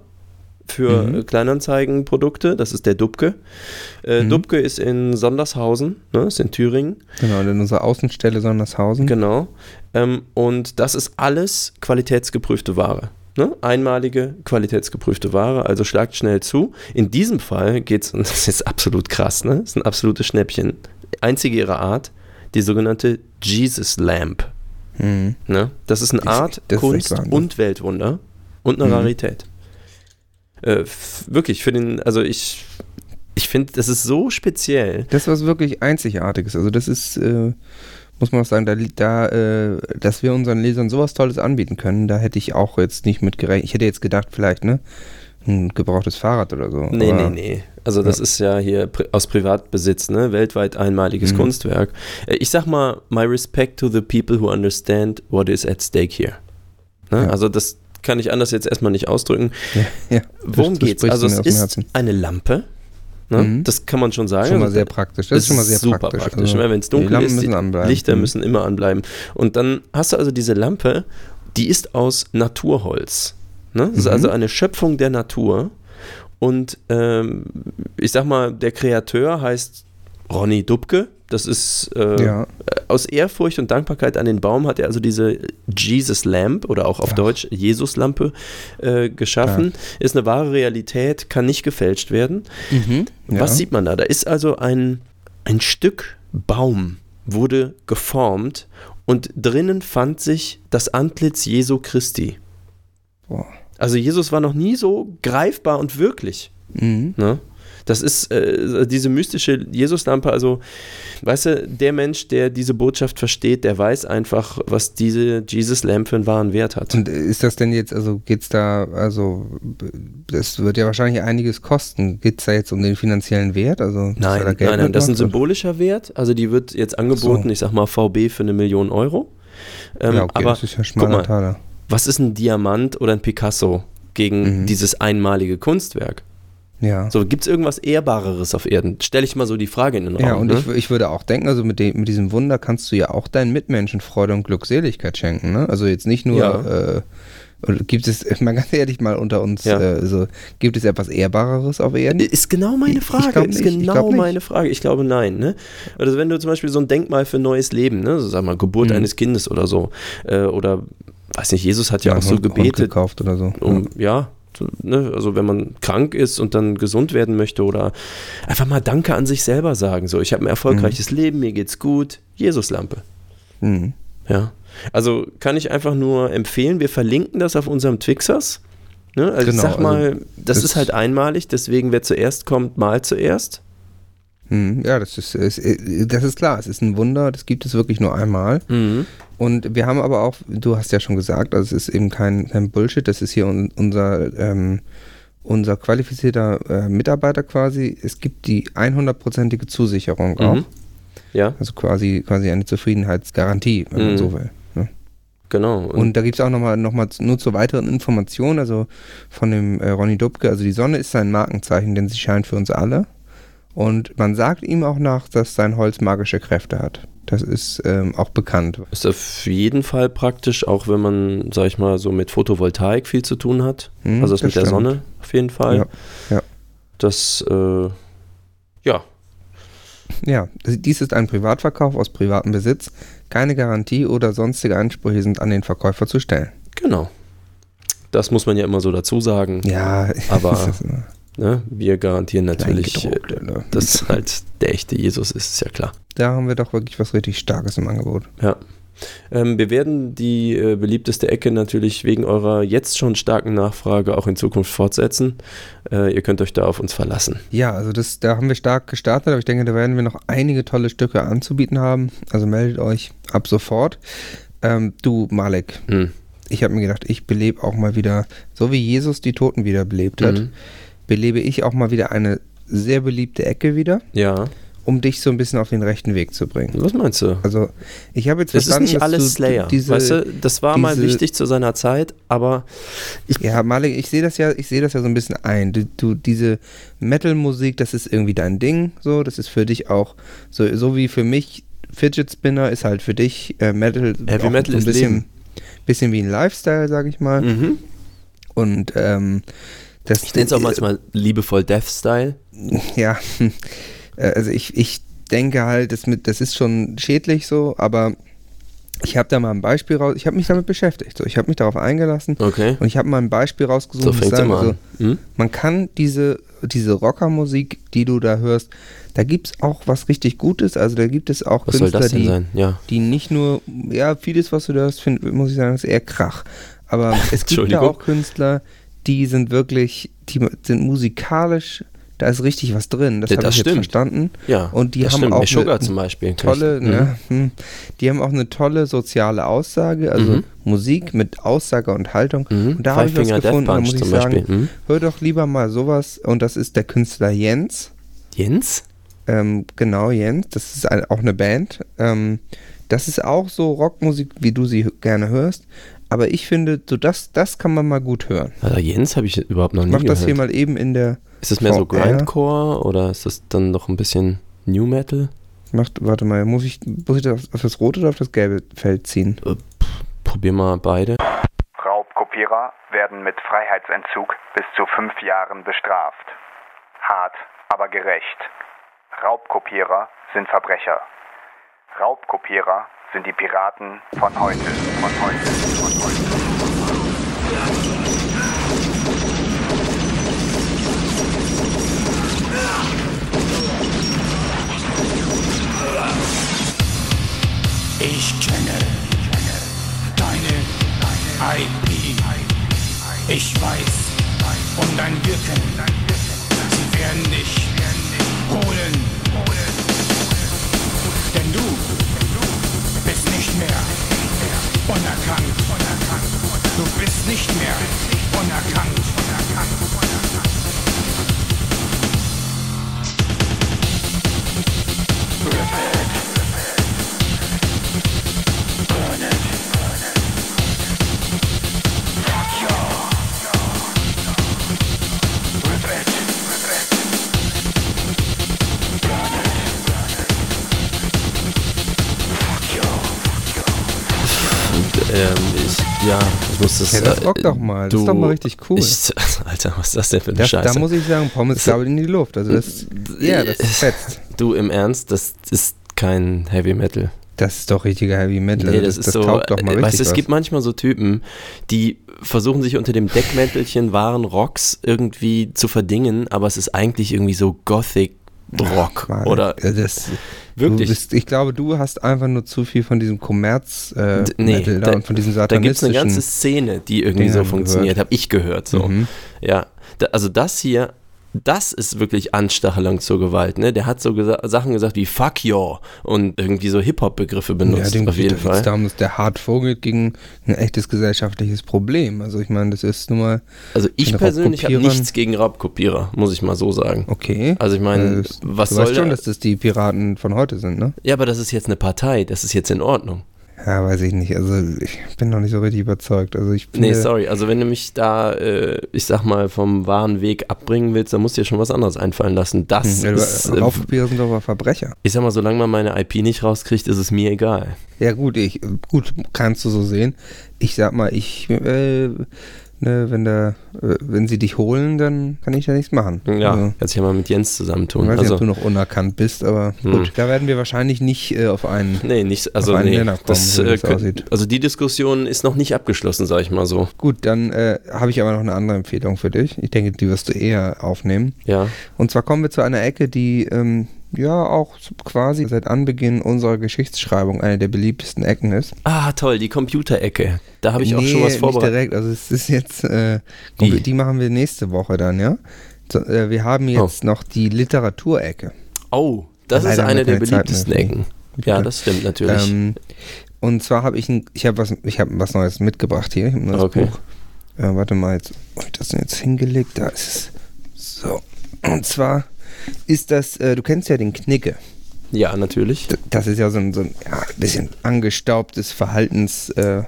für Mhm. äh, Kleinanzeigenprodukte, das ist der Dubke. Äh, Mhm. Dubke ist in Sondershausen, ne, ist in Thüringen. Genau, in unserer Außenstelle Sondershausen. Genau. Ähm, und das ist alles qualitätsgeprüfte Ware. Ne? Einmalige qualitätsgeprüfte Ware, also schlagt schnell zu. In diesem Fall geht es, und das ist absolut krass, ne? das ist ein absolutes Schnäppchen. Einzige ihrer Art, die sogenannte Jesus Lamp. Mhm. Ne? Das ist eine Art ist Kunst und Weltwunder und eine Mhm. Rarität. Äh, wirklich, für den, also ich, ich finde, das ist so speziell. Das ist was wirklich Einzigartiges. Also das ist, äh, muss man auch sagen, da, da äh, dass wir unseren Lesern sowas Tolles anbieten können, da hätte ich auch jetzt nicht mit gerechnet. Ich hätte jetzt gedacht, vielleicht, ne? Ein gebrauchtes Fahrrad oder so. Nee, aber, nee, nee. Also das Ja. ist ja hier aus Privatbesitz, ne? Weltweit einmaliges Mhm. Kunstwerk. Äh, Ich sag mal, my respect to the people who understand what is at stake here. Ne? Ja. Also das kann ich anders jetzt erstmal nicht ausdrücken. Ja, Worum das- das geht's? sprichst Also es aus dem ist eine Lampe. Ne? Mhm. Das kann man schon sagen. Schon mal Also sehr praktisch. Das ist schon mal sehr super praktisch. praktisch. Also? Wenn es die dunkel Lampen ist, müssen die anbleiben. Lichter Mhm. müssen immer anbleiben. Und dann hast du also diese Lampe, die ist aus Naturholz. Ne? Das ist Mhm. also eine Schöpfung der Natur. Und ähm, ich sag mal, der Kreateur heißt Ronny Dubke. Das ist äh, Ja. aus Ehrfurcht und Dankbarkeit an den Baum hat er also diese Jesus Lamp oder auch auf Ach. Deutsch Jesus Lampe äh, geschaffen. Ist eine wahre Realität, kann nicht gefälscht werden. Mhm. Ja. Was sieht man da? Da ist also ein, ein Stück Baum, wurde geformt und drinnen fand sich das Antlitz Jesu Christi. Boah. Also Jesus war noch nie so greifbar und wirklich. Mhm. Ne? Das ist äh, diese mystische Jesuslampe, also weißt du, der Mensch, der diese Botschaft versteht, der weiß einfach, was diese Jesus-Lamp für einen wahren Wert hat. Und ist das denn jetzt, also geht's da, also das wird ja wahrscheinlich einiges kosten. Geht's da jetzt um den finanziellen Wert? Also Nein, da nein, nein, das ist ein symbolischer Wert. Also die wird jetzt angeboten, so. ich sag mal VB für eine Million Euro. Ähm, Ja, okay, aber das ist ja schmaler mal, Taler. was ist ein Diamant oder ein Picasso gegen Mhm. dieses einmalige Kunstwerk? Ja. So, gibt es irgendwas Ehrbareres auf Erden? Stelle ich mal so die Frage in den Raum. Ja, und ne? ich, ich würde auch denken, also mit, dem, mit diesem Wunder kannst du ja auch deinen Mitmenschen Freude und Glückseligkeit schenken. Ne? Also jetzt nicht nur, Ja. äh, gibt es, mal ganz ehrlich mal unter uns, Ja. äh, so, gibt es etwas Ehrbareres auf Erden? Ist genau meine Ich- ich Frage. glaub ist nicht, ich genau meine Frage. Ich glaube nein. Ne? Also wenn du zum Beispiel so ein Denkmal für neues Leben, ne? so sag mal Geburt Mhm. eines Kindes oder so, äh, oder weiß nicht, Jesus hat ja, auch einen so Hund- Hund gebetet, gekauft oder so. um ja, so, ne? also wenn man krank ist und dann gesund werden möchte oder einfach mal Danke an sich selber sagen. So, ich habe ein erfolgreiches Mhm. Leben, mir geht's gut. Jesuslampe. Mhm. Ja. Also kann ich einfach nur empfehlen, wir verlinken das auf unserem Twixers. Ne? Also ich Genau, sag mal, also das, das- ist halt einmalig, deswegen wer zuerst kommt, mal zuerst. Mhm. Ja, das ist, ist, das ist klar, es ist ein Wunder, das gibt es wirklich nur einmal. Mhm. Und wir haben aber auch, du hast ja schon gesagt, also es ist eben kein, kein Bullshit, das ist hier un, unser, ähm, unser qualifizierter äh, Mitarbeiter quasi. Es gibt die 100%ige Zusicherung auch. Mhm. Ja, Also quasi, quasi eine Zufriedenheitsgarantie, wenn man Mhm. so will. Ne? genau. Und da gibt es auch nochmal noch mal nur zur weiteren Information, also von dem äh, Ronny Dubke, also die Sonne ist sein Markenzeichen, denn sie scheint für uns alle. Und man sagt ihm auch nach, dass sein Holz magische Kräfte hat. Das ist ähm, auch bekannt. ist auf jeden Fall praktisch, auch wenn man, sag ich mal, so mit Photovoltaik viel zu tun hat. Mhm, also das, das mit der stimmt. Sonne auf jeden Fall. Ja, ja. Das, äh, ja, Ja, dies ist ein Privatverkauf aus privatem Besitz. Keine Garantie oder sonstige Ansprüche sind an den Verkäufer zu stellen. genau. Das muss man ja immer so dazu sagen. Ja, Aber- Ne? Wir garantieren natürlich, äh, ne? dass halt der echte Jesus ist, ist ja klar. da haben wir doch wirklich was richtig Starkes im Angebot. Ja. Ähm, wir werden die äh, beliebteste Ecke natürlich wegen eurer jetzt schon starken Nachfrage auch in Zukunft fortsetzen. Äh, ihr könnt euch da auf uns verlassen. Ja, also das, da haben wir stark gestartet, aber ich denke, da werden wir noch einige tolle Stücke anzubieten haben. Also meldet euch ab sofort. Ähm, du, Malek, Hm. ich habe mir gedacht, ich belebe auch mal wieder, so wie Jesus die Toten wieder belebt hat, Mhm. Belebe ich auch mal wieder eine sehr beliebte Ecke wieder, Ja. um dich so ein bisschen auf den rechten Weg zu bringen. Was meinst du? Also, ich habe jetzt Es ist verstanden, nicht alles Slayer. diese, weißt du, das war mal diese- wichtig zu seiner Zeit, aber ich, Ja, Malik, ich sehe das ja, ich sehe das ja so ein bisschen ein. Du, du diese Metal-Musik, das ist irgendwie dein Ding, so, das ist für dich auch so, so wie für mich Fidget Spinner ist halt für dich äh, Metal. Heavy Metal so ein bisschen, Leben. bisschen wie ein Lifestyle, sag ich mal. mhm. Und ähm, das ich nenne es auch manchmal liebevoll Death Style. ja, äh, also ich, ich denke halt, das, mit, das ist schon schädlich so, aber ich habe da mal ein Beispiel raus, ich habe mich damit beschäftigt, so, ich habe mich darauf eingelassen Okay. und ich habe mal ein Beispiel rausgesucht. So fängt sagen, also, an. Hm? man kann diese, diese Rockermusik, die du da hörst, da gibt es auch was richtig Gutes. Also da gibt es auch Was Künstler, die? Ja. die nicht nur, ja, vieles, was du da hörst, find, muss ich sagen, ist eher Krach. Aber es gibt da auch Künstler, die sind wirklich, die sind musikalisch, da ist richtig was drin. Das Ja, habe ich jetzt stimmt. verstanden. Ja, Und die haben stimmt. auch eine- zum Beispiel. Tolle, Mhm. ne, hm. die haben auch eine tolle soziale Aussage, also Mhm. Musik mit Aussage und Haltung. Mhm. Und da habe ich was gefunden, da muss ich sagen. Mhm. hör doch lieber mal sowas. Und das ist der Künstler Jens. Jens? Ähm, genau, Jens. Das ist ein, auch eine Band. Ähm, das ist auch so Rockmusik, wie du sie gerne hörst. Aber ich finde, so das, das kann man mal gut hören. Also Jens habe ich überhaupt noch nie Mach gehört. das hier mal eben in der. Ist das mehr so? Grindcore oder ist das dann noch ein bisschen New Metal? Macht, warte mal, muss ich, muss ich das auf das rote oder auf das gelbe Feld ziehen? Probier mal beide. Raubkopierer werden mit Freiheitsentzug bis zu fünf Jahren bestraft. Hart, aber gerecht. Raubkopierer sind Verbrecher. Raubkopierer sind die Piraten von heute, von heute, von heute. Ich kenne deine IP. Ich weiß um dein Wirken. Sie werden dich holen. Denn du bist nicht mehr unerkannt. Du bist nicht mehr unerkannt. Ähm, ich, ja, ich muss das. Ja, das äh, rock doch mal. Das ist doch mal richtig cool. Ich, Alter, was ist das denn für eine Das, Scheiße? da muss ich sagen, Pommes gabel in die Luft. Also das, ja, das fetzt. Du im Ernst, das ist kein Heavy Metal. Das ist doch richtiger Heavy Metal. Nee, Also das, das, ist so. taugt doch mal äh, richtig weißt du, es was. gibt manchmal so Typen, die versuchen sich unter dem Deckmäntelchen wahren Rocks irgendwie zu verdingen, aber es ist eigentlich irgendwie so Gothic Rock Mann, oder das, wirklich. Bist, ich glaube, du hast einfach nur zu viel von diesem Kommerz äh, nee, Metal da, und von diesem Da gibt es eine satanistischen. ganze Szene, die irgendwie so Dingern funktioniert, gehört. habe ich gehört. So. Mhm. Ja, da, also das hier, das ist wirklich Anstachelung zur Gewalt. Ne? Der hat so gesa Sachen gesagt wie Fuck yo und irgendwie so Hip-Hop-Begriffe benutzt, dem auf geht jeden Fall. darum, dass der hart vorgeht gegen ein echtes gesellschaftliches Problem. Also ich meine, das ist nun mal Also ich den persönlich habe nichts gegen Raubkopierer, muss ich mal so sagen. okay. Also ich meine, das- was du soll weißt schon, da- dass das die Piraten von heute sind, ne? Ja, aber das ist jetzt eine Partei, das ist jetzt in Ordnung. Ja, weiß ich nicht. Also ich bin noch nicht so richtig überzeugt. Also ich Nee, sorry, also wenn du mich da, äh, ich sag mal, vom wahren Weg abbringen willst, dann musst du dir schon was anderes einfallen lassen. Das Hm, ist, äh, Raubkopierer sind doch aber Verbrecher. ich sag mal, solange man meine IP nicht rauskriegt, ist es mir egal. Ja gut, ich gut kannst du so sehen. Ich sag mal, ich äh, ne, wenn da äh, wenn sie dich holen, dann kann ich da nichts machen. Ja, Also, kannst ja mal mit Jens ich zusammentun. weiß nicht, Also, ob du noch unerkannt bist, aber Hm. gut, da werden wir wahrscheinlich nicht äh, auf einen. nee, nicht, also auf einen nee, Nenner kommen, das, so äh, das könnt- aussieht. also die Diskussion ist noch nicht abgeschlossen, sag ich mal so. Gut, dann äh, habe ich aber noch eine andere Empfehlung für dich. Ich denke, die wirst du eher aufnehmen. Ja, Und zwar kommen wir zu einer Ecke, die ähm, ja auch quasi seit Anbeginn unserer Geschichtsschreibung eine der beliebtesten Ecken ist. ah toll, die Computerecke. Da habe ich auch Nee, schon was Nicht vorbereitet. direkt, also es ist jetzt, äh, Wie? die machen wir nächste Woche dann, ja. So, äh, wir haben jetzt noch die Literaturecke. Oh, das ist Leider haben eine der beliebtesten Ecken. die. Ja, das stimmt natürlich. Ähm, und zwar habe ich, ein, ich habe was, ich habe was Neues mitgebracht hier. Ich habe ein neues Okay. Buch. Äh, warte mal, jetzt habe ich das jetzt hingelegt? Da ist es. So. Und zwar ist das, äh, du kennst ja den Knicke. ja, natürlich. Das ist ja so ein, so ein ja, bisschen angestaubtes Verhaltens, äh.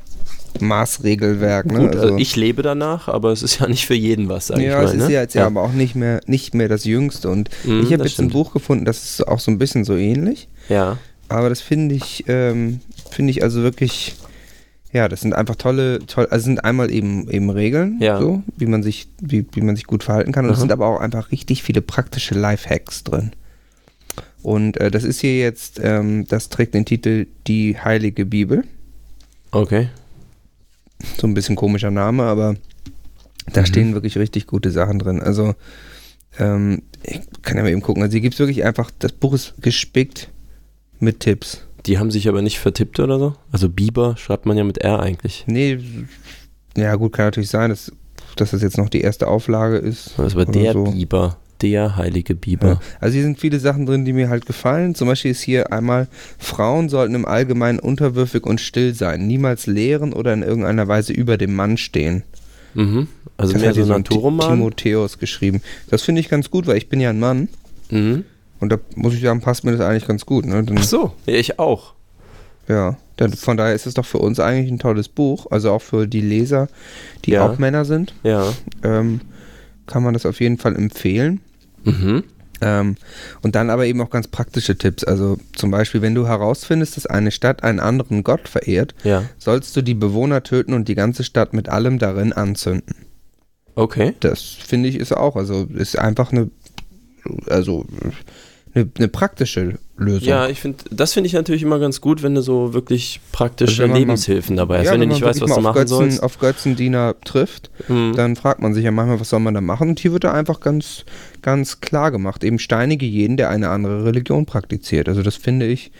Ne? Gut, also ich lebe danach, aber es ist ja nicht für jeden was, sag ja, ich mal. es ist ne? ja jetzt ja. aber auch nicht mehr, nicht mehr das Jüngste. Und Mhm, ich habe jetzt ein stimmt. Buch gefunden, das ist auch so ein bisschen so ähnlich. ja. Aber das finde ich, ähm, finde ich also wirklich, ja, das sind einfach tolle, toll, also sind einmal eben eben Regeln, Ja. so, wie man sich, wie, wie man sich gut verhalten kann. Und es sind aber auch einfach richtig viele praktische Lifehacks drin. Und äh, das ist hier jetzt, ähm, das trägt den Titel Die Heilige Bibel. Okay. So ein bisschen komischer Name, aber da Mhm. stehen wirklich richtig gute Sachen drin. Also, ähm, ich kann ja mal eben gucken. Also hier gibt es wirklich einfach, das Buch ist gespickt mit Tipps. Die haben sich aber nicht vertippt oder so? Also Biber schreibt man ja mit R eigentlich. Nee, ja gut, kann natürlich sein, dass, dass das jetzt noch die erste Auflage ist. Das war der so. Biber. Der heilige Ja. Biber. Also hier sind viele Sachen drin, die mir halt gefallen. Zum Beispiel ist hier einmal, Frauen sollten im Allgemeinen unterwürfig und still sein, niemals lehren oder in irgendeiner Weise über dem Mann stehen. Mhm. Also das mehr hat so Naturroman. Timotheus geschrieben. Das finde ich ganz gut, weil ich bin ja ein Mann. Mhm. Und da muss ich sagen, passt mir das eigentlich ganz gut. Ne? Dann, Ach so, ja, ich auch. Ja, dann, von daher ist es doch für uns eigentlich ein tolles Buch. Also auch für die Leser, die Ja. auch Männer sind, Ja. ähm, kann man das auf jeden Fall empfehlen. Mhm. Ähm, und dann aber eben auch ganz praktische Tipps. Also zum Beispiel, wenn du herausfindest, dass eine Stadt einen anderen Gott verehrt, Ja. sollst du die Bewohner töten und die ganze Stadt mit allem darin anzünden. Okay. Das finde ich ist auch, also ist einfach eine, also eine, eine praktische Lösung. Ja, ich finde, das finde ich natürlich immer ganz gut, wenn du so wirklich praktische Also wenn man mal- Lebenshilfen dabei hast. Ja, wenn du man nicht weißt, was du mal auf machen Götzen, sollst. auf Götzendiener trifft, Mhm. dann fragt man sich ja manchmal, was soll man da machen? Und hier wird da einfach ganz, ganz klar gemacht. Eben steinige jeden, der eine andere Religion praktiziert. Also das finde ich,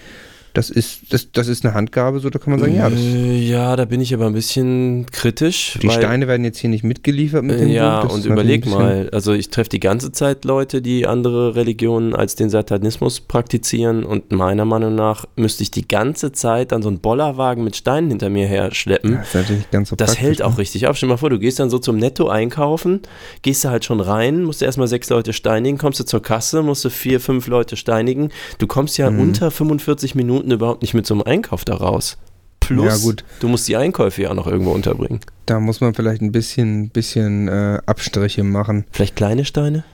das ist, das, das ist eine Handgabe, so da kann man sagen, ja, das, Äh, ja, da bin ich aber ein bisschen kritisch. die Steine werden jetzt hier nicht mitgeliefert mit dem Ja, Buch. Das und ist überleg mal, also ich treffe die ganze Zeit Leute, die andere Religionen als den Satanismus praktizieren und meiner Meinung nach müsste ich die ganze Zeit dann so einen Bollerwagen mit Steinen hinter mir her schleppen. Ja, ist natürlich nicht ganz so Das hält auch ne? richtig auf. Stell dir mal vor, du gehst dann so zum Netto einkaufen, gehst da halt schon rein, musst du erstmal sechs Leute steinigen, kommst du zur Kasse, musst du vier, fünf Leute steinigen. Du kommst ja Mhm. unter 45 Minuten überhaupt nicht mit so einem Einkauf da raus. Plus, Ja, gut. du musst die Einkäufe ja noch irgendwo unterbringen. Da muss man vielleicht ein bisschen, bisschen äh, Abstriche machen. Vielleicht kleine Steine?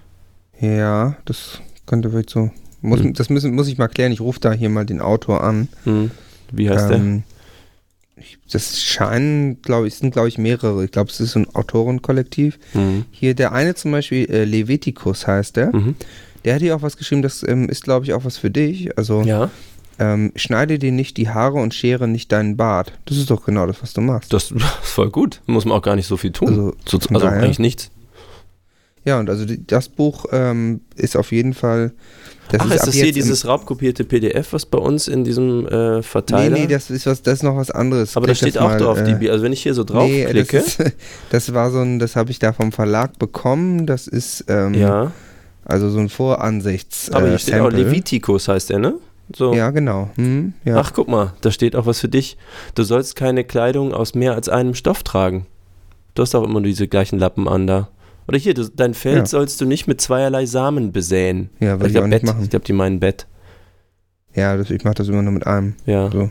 Ja, das könnte vielleicht so. Muss, Hm. Das müssen, muss ich mal klären. Ich rufe da hier mal den Autor an. Hm. Wie heißt Ähm, ich, das scheinen, glaube ich, sind, glaube ich, mehrere. Ich glaube, es ist so ein Autorenkollektiv. der? Hm. Hier der eine zum Beispiel, äh, Leviticus heißt der. Mhm. Der hat hier auch was geschrieben, das ähm, ist, glaube ich, auch was für dich. Also, Ja, ähm, schneide dir nicht die Haare und schere nicht deinen Bart. Das ist doch genau das, was du machst. das ist voll gut. Muss man auch gar nicht so viel tun. Also, so, also eigentlich nichts. Ja, und also die, das Buch ähm, ist auf jeden Fall. Das Ach, ist ist das hier dieses raubkopierte PDF, was bei uns in diesem äh, Verteiler? Nee, nee, das ist was, das ist noch was anderes. aber da Klick steht das auch mal, drauf, äh, die also wenn ich hier so Nee, draufklicke, das, ist, das war so ein, das habe ich da vom Verlag bekommen. Das ist ähm, ja, also so ein Voransichts. aber hier äh, steht auch. Leviticus heißt der, ne? So. Ja, genau. Hm, ja. Ach, guck mal, da steht auch was für dich. Du sollst keine Kleidung aus mehr als einem Stoff tragen. Du hast auch immer nur diese gleichen Lappen an da. Oder hier, du, dein Feld Ja. sollst du nicht mit zweierlei Samen besäen. ja, würde ich ich auch glaube, nicht Bett. machen. Ich glaube, die meinen Bett. Ja, das, ich mache das immer nur mit einem. Ja. So. Nee,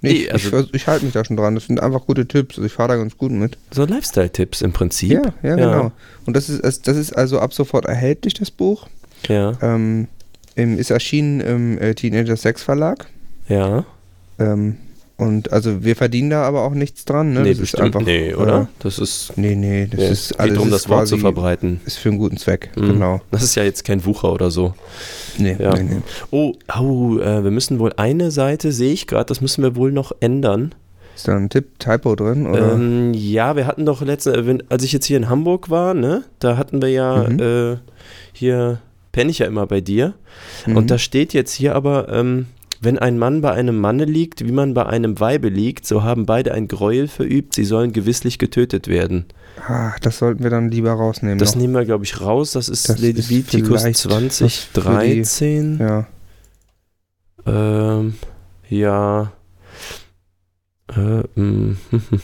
Nee, ich, also- ich, ich halte mich da schon dran. Das sind einfach gute Tipps. Also ich fahre da ganz gut mit. So Lifestyle-Tipps im Prinzip. Ja, ja, genau. Und das ist, das ist also ab sofort erhältlich, das Buch. Ja, Ähm, ist erschienen im äh, Teenager Sex Verlag. ja. Ähm, und also wir verdienen da aber auch nichts dran. Ne? nee, das bestimmt. ist einfach, nee, oder? Das ist, Nee, nee, das nee, ist geht alles darum, das Wort zu verbreiten. Ist für einen guten Zweck, Mhm. genau. Das ist ja jetzt kein Wucher oder so. Nee, Ja. nee, nee. Oh, oh äh, wir müssen wohl eine Seite, sehe ich gerade, das müssen wir wohl noch ändern. Ist da ein Tipp, Typo drin? Oder? Ähm, ja, wir hatten doch letztens, äh, als ich jetzt hier in Hamburg war, ne, da hatten wir ja Mhm. äh, hier, penne ich ja immer bei dir. Mhm. Und da steht jetzt hier aber, ähm, wenn ein Mann bei einem Manne liegt, wie man bei einem Weibe liegt, so haben beide ein Gräuel verübt, sie sollen gewisslich getötet werden. Ach, das sollten wir dann lieber rausnehmen. Das noch. nehmen wir, glaube ich, raus. Das ist Das ist Leviticus vielleicht was für die- 2013. Ja. Ähm, ja. Äh, mm,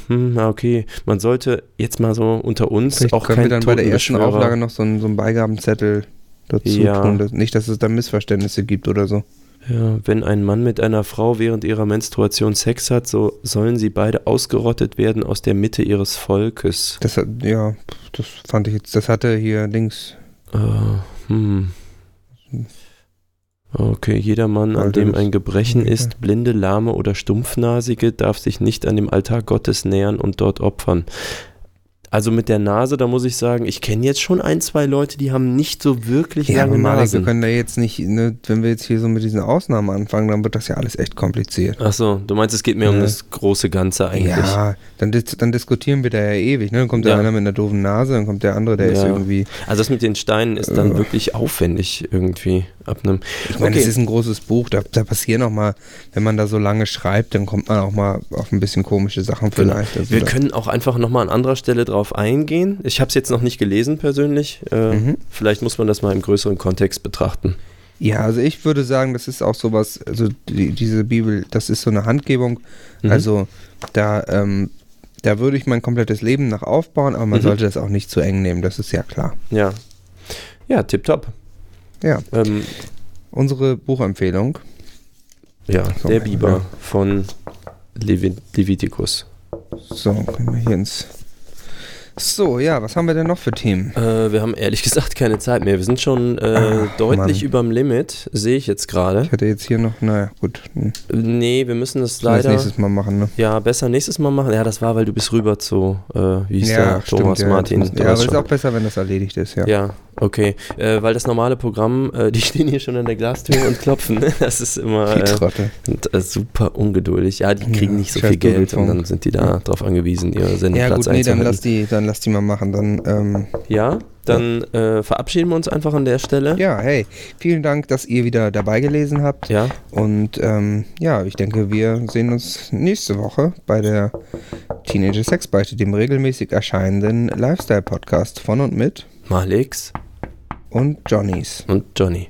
na, okay. Man sollte jetzt mal so unter uns Vielleicht auch können kein wir dann bei der ersten Auflage noch so einen, so einen Beigabenzettel dazu Ja. tun. Nicht, dass es da Missverständnisse gibt oder so. Ja, wenn ein Mann mit einer Frau während ihrer Menstruation Sex hat, so sollen sie beide ausgerottet werden aus der Mitte ihres Volkes. Das hat, ja, das fand ich jetzt, das hatte hier links. Äh, hm. Okay, jeder Mann, an dem ein Gebrechen ist, blinde, lahme oder stumpfnasige, darf sich nicht an dem Altar Gottes nähern und dort opfern. Also mit der Nase, da muss ich sagen, ich kenne jetzt schon ein, zwei Leute, die haben nicht so wirklich Ja, aber lange wir Nasen. können da jetzt nicht, ne, wenn wir jetzt hier so mit diesen Ausnahmen anfangen, dann wird das ja alles echt kompliziert. Achso, du meinst, es geht mehr um Ja. das große Ganze eigentlich. Ja, dann, dann diskutieren wir da ja ewig. Ne? Dann kommt Ja. der einer mit einer doofen Nase, dann kommt der andere, der ist Ja. irgendwie. Also das mit den Steinen ist dann Äh. wirklich aufwendig irgendwie ab einem. Ich meine, Okay. es ist ein großes Buch, da, da passieren auch mal, wenn man da so lange schreibt, dann kommt man auch mal auf ein bisschen komische Sachen vielleicht. Also Wir können auch einfach nochmal an anderer Stelle drauf eingehen. Ich habe es jetzt noch nicht gelesen persönlich. Äh, Mhm. Vielleicht muss man das mal im größeren Kontext betrachten. Ja, also ich würde sagen, das ist auch sowas, also die, diese Bibel, das ist so eine Handgebung. Mhm. Also da, ähm, da würde ich mein komplettes Leben nach aufbauen, aber man Mhm. sollte das auch nicht zu eng nehmen, das ist ja klar. Ja. Ja, tipptopp. Ja, Ähm, unsere Buchempfehlung. ja, So, der Biber ja. von Levi Leviticus. So, können wir hier ins. So, ja, was haben wir denn noch für Themen? Äh, wir haben ehrlich gesagt keine Zeit mehr. Wir sind schon äh, Ah, deutlich Mann. überm Limit, sehe ich jetzt gerade. Ich hatte jetzt hier noch, naja, gut. hm, Nee, wir müssen das das leider. nächstes Mal machen, ne? Ja, besser nächstes Mal machen. Ja, das war, weil du bist rüber zu, äh, wie hieß der? stimmt, Thomas ja, Martin. das Ja, aber ist schon. auch besser, wenn das erledigt ist, ja. Ja, Okay, äh, weil das normale Programm, äh, die stehen hier schon an der Glastür und klopfen. Das ist immer äh, sind, äh, super ungeduldig. Ja, die kriegen ja, nicht so viel Geld und dann sind die da ja. drauf angewiesen, ihre Sendeplatz Ja gut, nee, dann lass, die, dann lass die mal machen. Dann, ähm, ja, dann ja. Äh, verabschieden wir uns einfach an der Stelle. Ja, hey, vielen Dank, dass ihr wieder dabei gelesen habt. Ja. Und ähm, ja, ich denke, wir sehen uns nächste Woche bei der Teenager Sex Beichte, dem regelmäßig erscheinenden Lifestyle-Podcast von und mit Malix und Johnnys. Und Johnny.